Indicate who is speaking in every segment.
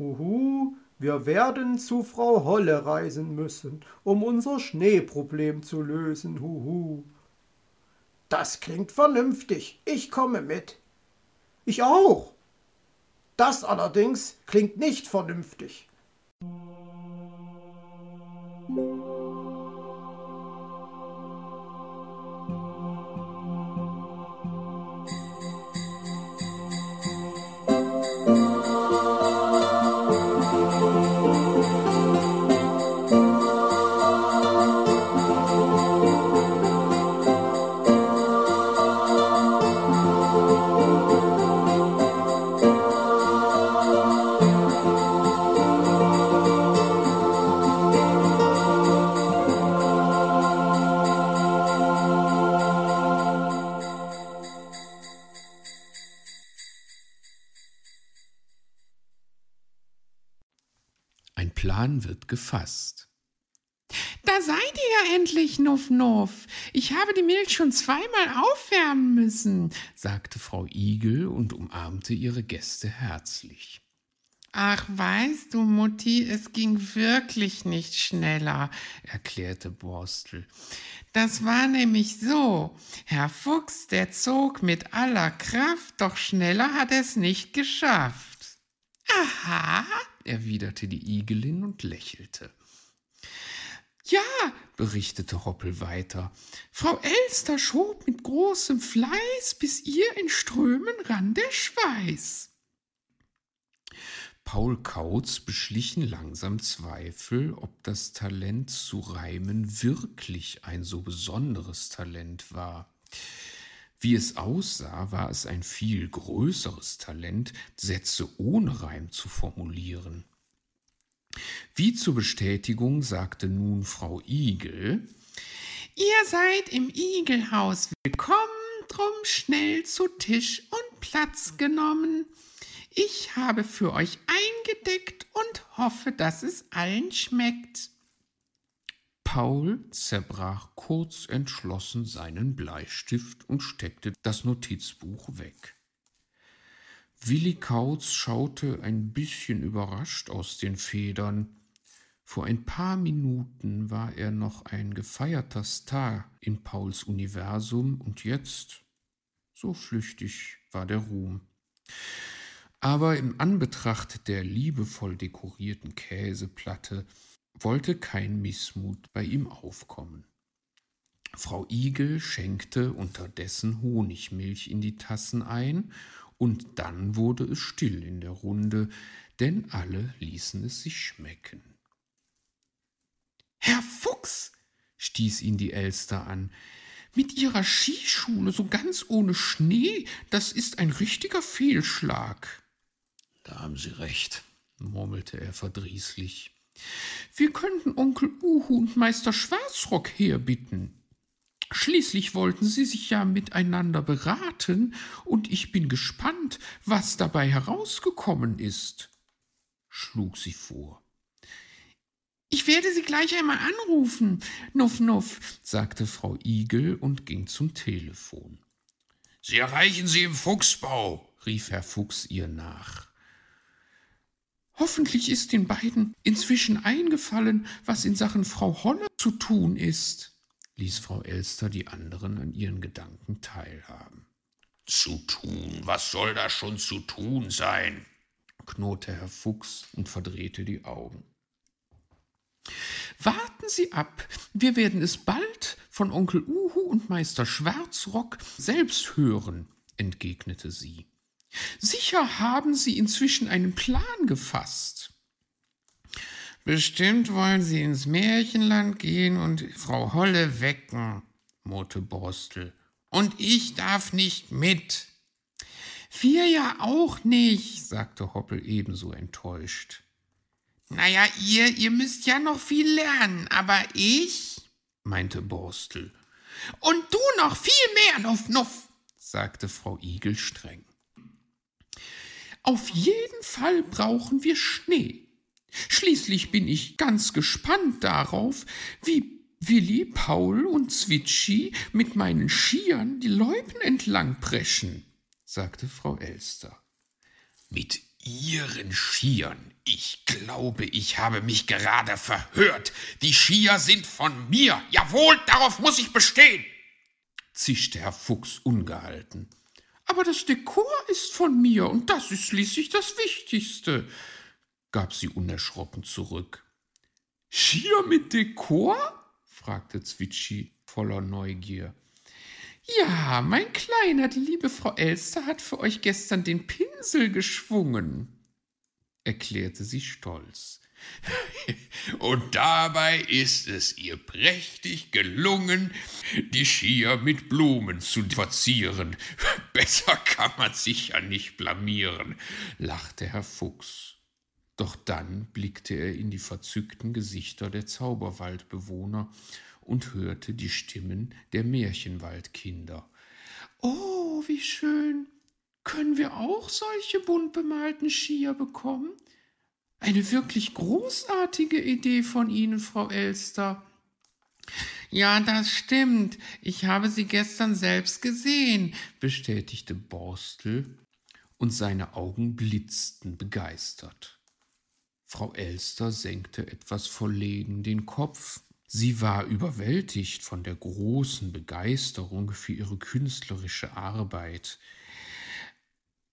Speaker 1: Huhu, wir werden zu Frau Holle reisen müssen, um unser Schneeproblem zu lösen, huhu.
Speaker 2: Das klingt vernünftig. Ich komme mit.
Speaker 1: Ich auch.
Speaker 2: Das allerdings klingt nicht vernünftig.
Speaker 3: Gefasst.
Speaker 4: Da seid ihr ja endlich, Nuff Nuff. Ich habe die Milch schon zweimal aufwärmen müssen, sagte Frau Igel und umarmte ihre Gäste herzlich. Ach, weißt du, Mutti, es ging wirklich nicht schneller, erklärte Borstel. Das war nämlich so. Herr Fuchs, der zog mit aller Kraft, doch schneller hat er es nicht geschafft. Aha, erwiderte die Igelin und lächelte. Ja, berichtete Hoppel weiter, Frau Elster schob mit großem Fleiß, bis ihr in Strömen rann der Schweiß. Paul Kautz beschlichen langsam Zweifel, ob das Talent zu reimen wirklich ein so besonderes Talent war. Wie es aussah, war es ein viel größeres Talent, Sätze ohne Reim zu formulieren. Wie zur Bestätigung sagte nun Frau Igel Ihr seid im Igelhaus willkommen, drum schnell zu Tisch und Platz genommen. Ich habe für euch eingedeckt und hoffe, dass es allen schmeckt. Paul zerbrach kurz entschlossen seinen Bleistift und steckte das Notizbuch weg. Willi Kautz schaute ein bisschen überrascht aus den Federn. Vor ein paar Minuten war er noch ein gefeierter Star in Pauls Universum und jetzt, so flüchtig war der Ruhm. Aber im Anbetracht der liebevoll dekorierten Käseplatte wollte kein Missmut bei ihm aufkommen. Frau Igel schenkte unterdessen Honigmilch in die Tassen ein, und dann wurde es still in der Runde, denn alle ließen es sich schmecken. Herr Fuchs, stieß ihn die Elster an, mit Ihrer Skischule so ganz ohne Schnee, das ist ein richtiger Fehlschlag.
Speaker 3: Da haben Sie recht, murmelte er verdrießlich.
Speaker 4: Wir könnten Onkel Uhu und Meister Schwarzrock herbitten. Schließlich wollten sie sich ja miteinander beraten, und ich bin gespannt, was dabei herausgekommen ist, schlug sie vor. Ich werde sie gleich einmal anrufen, Nuff Nuff, sagte Frau Igel und ging zum Telefon.
Speaker 3: Sie erreichen sie im Fuchsbau, rief Herr Fuchs ihr nach.
Speaker 4: Hoffentlich ist den beiden inzwischen eingefallen, was in Sachen Frau Holle zu tun ist, ließ Frau Elster die anderen an ihren Gedanken teilhaben.
Speaker 3: Zu tun, was soll da schon zu tun sein? knurrte Herr Fuchs und verdrehte die Augen.
Speaker 4: Warten Sie ab, wir werden es bald von Onkel Uhu und Meister Schwarzrock selbst hören, entgegnete sie. Sicher haben Sie inzwischen einen Plan gefasst. Bestimmt wollen Sie ins Märchenland gehen und Frau Holle wecken, murrte Borstel. Und ich darf nicht mit. Wir ja auch nicht, sagte Hoppel ebenso enttäuscht. Naja, ihr, ihr müsst ja noch viel lernen, aber ich, meinte Borstel. Und du noch viel mehr, Nuff Nuff, sagte Frau Igel streng. Auf jeden Fall brauchen wir Schnee. Schließlich bin ich ganz gespannt darauf, wie Willi, Paul und Zwitschi mit meinen Skiern die Loipen entlang preschen, sagte Frau Elster.
Speaker 3: Mit Ihren Skiern. Ich glaube, ich habe mich gerade verhört. Die Skier sind von mir. Jawohl, darauf muss ich bestehen, zischte Herr Fuchs ungehalten.
Speaker 4: Aber das Dekor ist von mir und das ist schließlich das Wichtigste, gab sie unerschrocken zurück. Skier mit Dekor? fragte Zwitschi voller Neugier. Ja, mein Kleiner, die liebe Frau Elster hat für euch gestern den Pinsel geschwungen, erklärte sie stolz.
Speaker 3: Und dabei ist es ihr prächtig gelungen, die Skier mit Blumen zu verzieren. Besser kann man sich ja nicht blamieren, lachte Herr Fuchs.
Speaker 4: Doch dann blickte er in die verzückten Gesichter der Zauberwaldbewohner und hörte die Stimmen der Märchenwaldkinder. Oh, wie schön. Können wir auch solche bunt bemalten Skier bekommen? Eine wirklich großartige Idee von Ihnen, Frau Elster. Ja, das stimmt. Ich habe sie gestern selbst gesehen, bestätigte Borstel, und seine Augen blitzten begeistert. Frau Elster senkte etwas verlegen den Kopf. Sie war überwältigt von der großen Begeisterung für ihre künstlerische Arbeit.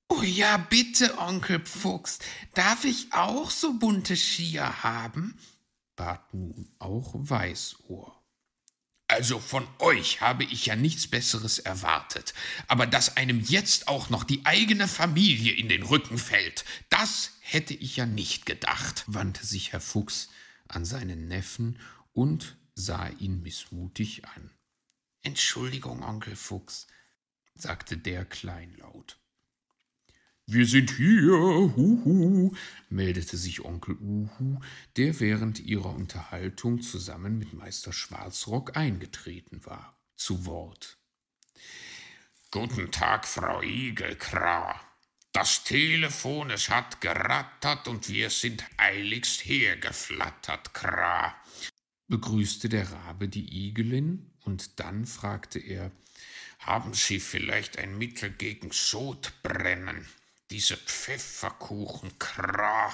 Speaker 4: Oh ja, bitte, Onkel Fuchs, darf ich auch so bunte Skier haben? bat nun auch Weißohr.
Speaker 3: Also von euch habe ich ja nichts Besseres erwartet, aber dass einem jetzt auch noch die eigene Familie in den Rücken fällt, das hätte ich ja nicht gedacht,
Speaker 4: wandte sich Herr Fuchs an seinen Neffen und sah ihn mißmutig an. Entschuldigung, Onkel Fuchs, sagte der kleinlaut.
Speaker 3: Wir sind hier, huhu, meldete sich Onkel Uhu, der während ihrer Unterhaltung zusammen mit Meister Schwarzrock eingetreten war, zu Wort. Guten Tag, Frau Igelkra. Das Telefon, es hat gerattert und wir sind eiligst hergeflattert, Kra,
Speaker 4: begrüßte der Rabe die Igelin und dann fragte er,
Speaker 3: haben Sie vielleicht ein Mittel gegen Sodbrennen? Diese Pfefferkuchen, Kra.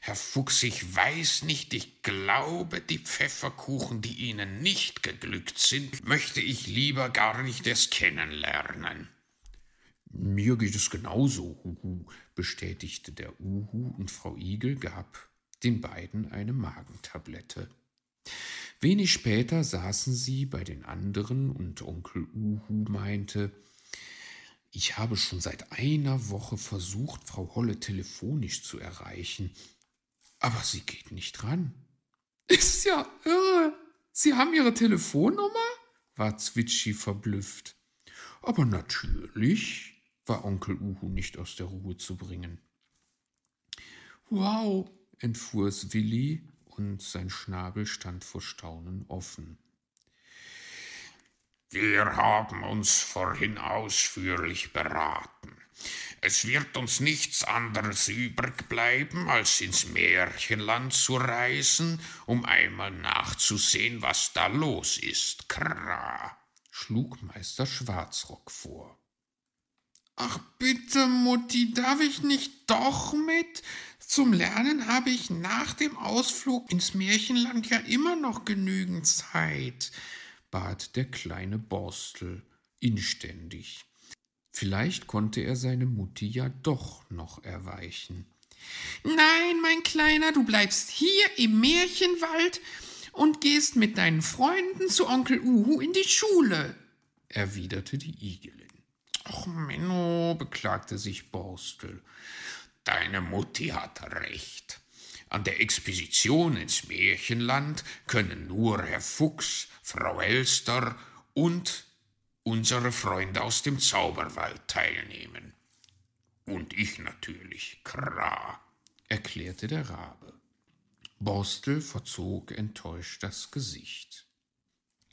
Speaker 3: Herr Fuchs, ich weiß nicht, ich glaube, die Pfefferkuchen, die Ihnen nicht geglückt sind, möchte ich lieber gar nicht erst kennenlernen.
Speaker 4: Mir geht es genauso, Huhu, bestätigte der Uhu, und Frau Igel gab den beiden eine Magentablette. Wenig später saßen sie bei den anderen, und Onkel Uhu meinte, ich habe schon seit einer Woche versucht, Frau Holle telefonisch zu erreichen, aber sie geht nicht ran. Ist ja irre. Sie haben Ihre Telefonnummer? war Zwitschi verblüfft. Aber natürlich, war Onkel Uhu nicht aus der Ruhe zu bringen. Wow, entfuhr es Willi, und sein Schnabel stand vor Staunen offen.
Speaker 3: Wir haben uns vorhin ausführlich beraten. Es wird uns nichts anderes übrig bleiben, als ins Märchenland zu reisen, um einmal nachzusehen, was da los ist. Kra,
Speaker 4: schlug Meister Schwarzrock vor. Ach bitte, Mutti, darf ich nicht doch mit? Zum Lernen habe ich nach dem Ausflug ins Märchenland ja immer noch genügend Zeit bat der kleine Borstel inständig. Vielleicht konnte er seine Mutti ja doch noch erweichen. Nein, mein Kleiner, du bleibst hier im Märchenwald und gehst mit deinen Freunden zu Onkel Uhu in die Schule, erwiderte die Igelin.
Speaker 3: Ach, Menno, beklagte sich Borstel, deine Mutti hat recht. An der Expedition ins Märchenland können nur Herr Fuchs, Frau Elster und unsere Freunde aus dem Zauberwald teilnehmen. Und ich natürlich, Kra, erklärte der Rabe.
Speaker 4: Borstel verzog enttäuscht das Gesicht.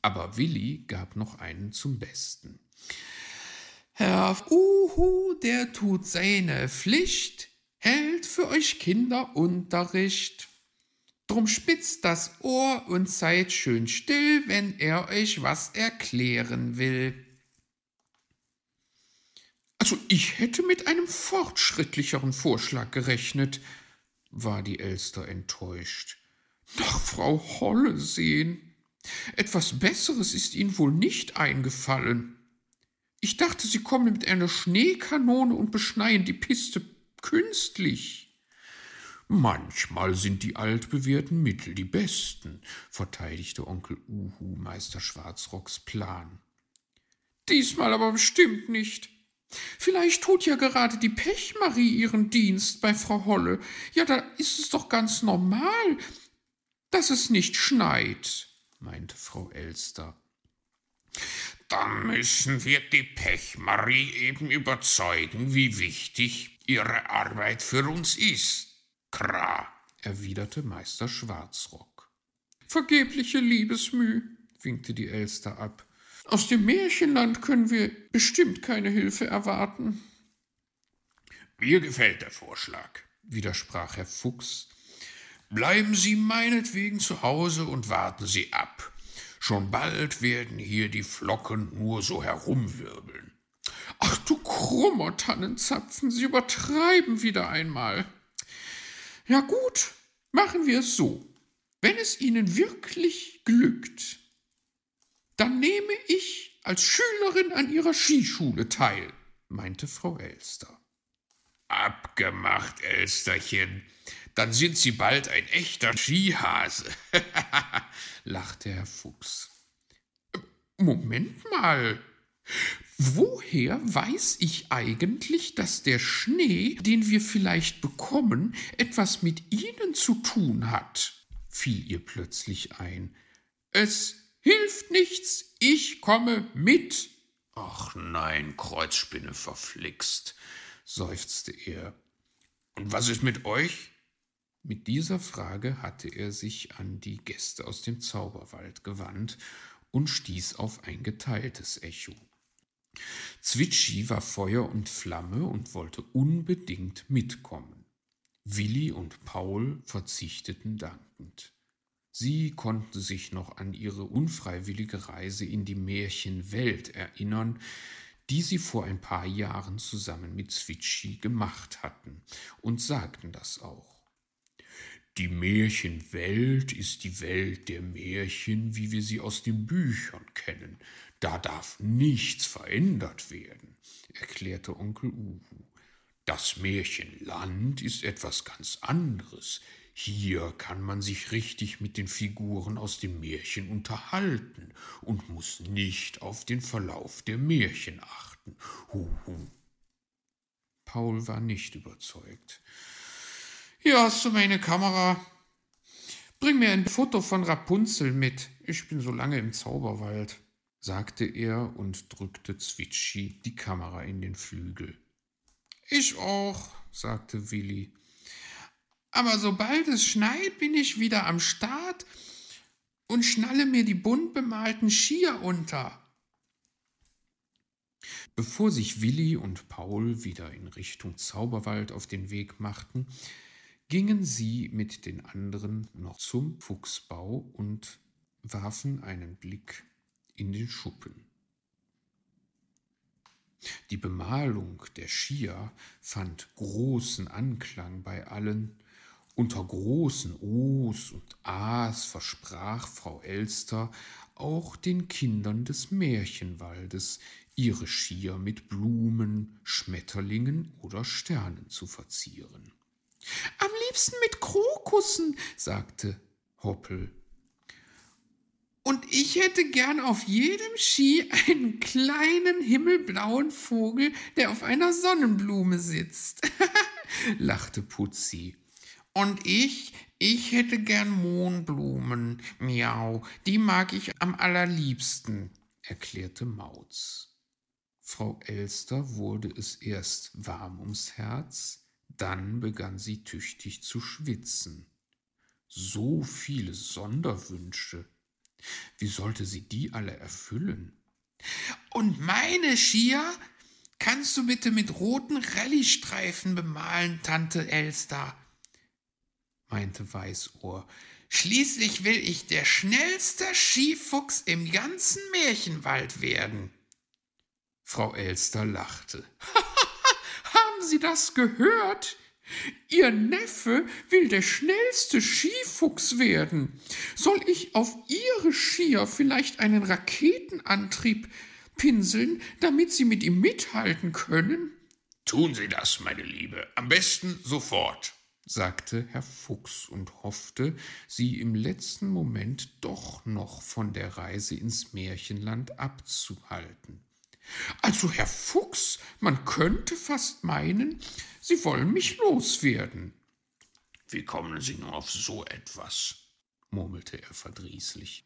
Speaker 4: Aber Willi gab noch einen zum Besten. Herr Uhu, der tut seine Pflicht, hält für euch Kinder Unterricht. Drum spitzt das Ohr und seid schön still, wenn er euch was erklären will. Also ich hätte mit einem fortschrittlicheren Vorschlag gerechnet, war die Elster enttäuscht. Nach Frau Holle sehen. Etwas Besseres ist Ihnen wohl nicht eingefallen. Ich dachte, Sie kommen mit einer Schneekanone und beschneien die Piste künstlich. Manchmal sind die altbewährten Mittel die besten, verteidigte Onkel Uhu Meister Schwarzrocks Plan. Diesmal aber bestimmt nicht. Vielleicht tut ja gerade die Pechmarie ihren Dienst bei Frau Holle. Ja, da ist es doch ganz normal, dass es nicht schneit, meinte Frau Elster.
Speaker 5: Dann müssen wir die Pechmarie eben überzeugen, wie wichtig ihre Arbeit für uns ist. Kra,
Speaker 4: erwiderte Meister Schwarzrock. Vergebliche Liebesmüh, winkte die Elster ab. Aus dem Märchenland können wir bestimmt keine Hilfe erwarten.
Speaker 5: Mir gefällt der Vorschlag, widersprach Herr Fuchs. Bleiben Sie meinetwegen zu Hause und warten Sie ab. Schon bald werden hier die Flocken nur so herumwirbeln.
Speaker 4: Ach du krummer Tannenzapfen, Sie übertreiben wieder einmal. Ja gut, machen wir es so. Wenn es Ihnen wirklich glückt, dann nehme ich als Schülerin an Ihrer Skischule teil, meinte Frau Elster.
Speaker 5: Abgemacht, Elsterchen. Dann sind Sie bald ein echter Skihase, lachte Herr Fuchs.
Speaker 4: Moment mal. Woher weiß ich eigentlich, dass der Schnee, den wir vielleicht bekommen, etwas mit Ihnen zu tun hat? fiel ihr plötzlich ein. Es Hilft nichts, ich komme mit.
Speaker 5: Ach nein, Kreuzspinne verflixt, seufzte er. Und was ist mit euch?
Speaker 4: Mit dieser Frage hatte er sich an die Gäste aus dem Zauberwald gewandt und stieß auf ein geteiltes Echo. Zwitschi war Feuer und Flamme und wollte unbedingt mitkommen. Willi und Paul verzichteten dankend. Sie konnten sich noch an ihre unfreiwillige Reise in die Märchenwelt erinnern, die sie vor ein paar Jahren zusammen mit Zwitschi gemacht hatten, und sagten das auch. Die Märchenwelt ist die Welt der Märchen, wie wir sie aus den Büchern kennen. Da darf nichts verändert werden, erklärte Onkel Uhu. Das Märchenland ist etwas ganz anderes. Hier kann man sich richtig mit den Figuren aus dem Märchen unterhalten und muss nicht auf den Verlauf der Märchen achten. Huhu. Paul war nicht überzeugt. Hier hast du meine Kamera. Bring mir ein Foto von Rapunzel mit. Ich bin so lange im Zauberwald, sagte er und drückte Zwitschi die Kamera in den Flügel. Ich auch, sagte Willi aber sobald es schneit, bin ich wieder am Start und schnalle mir die bunt bemalten Skier unter. Bevor sich Willi und Paul wieder in Richtung Zauberwald auf den Weg machten, gingen sie mit den anderen noch zum Fuchsbau und warfen einen Blick in den Schuppen. Die Bemalung der Skier fand großen Anklang bei allen, unter großen O's und A's versprach Frau Elster auch den Kindern des Märchenwaldes, ihre Schier mit Blumen, Schmetterlingen oder Sternen zu verzieren. Am liebsten mit Krokussen, sagte Hoppel. Und ich hätte gern auf jedem Ski einen kleinen himmelblauen Vogel, der auf einer Sonnenblume sitzt, lachte Putzi. Und ich, ich hätte gern Mohnblumen, miau, die mag ich am allerliebsten, erklärte Mauz. Frau Elster wurde es erst warm ums Herz, dann begann sie tüchtig zu schwitzen. So viele Sonderwünsche. Wie sollte sie die alle erfüllen? Und meine Schier kannst du bitte mit roten Rallystreifen bemalen, Tante Elster, meinte Weißohr. Schließlich will ich der schnellste Skifuchs im ganzen Märchenwald werden. Frau Elster lachte. Sie das gehört? Ihr Neffe will der schnellste Skifuchs werden. Soll ich auf Ihre Skier vielleicht einen Raketenantrieb pinseln, damit Sie mit ihm mithalten können? Tun Sie das, meine Liebe, am besten sofort, sagte Herr Fuchs und hoffte, sie im letzten Moment doch noch von der Reise ins Märchenland abzuhalten. Also, Herr Fuchs, man könnte fast meinen, Sie wollen mich loswerden. Wie kommen Sie nur auf so etwas? murmelte er verdrießlich.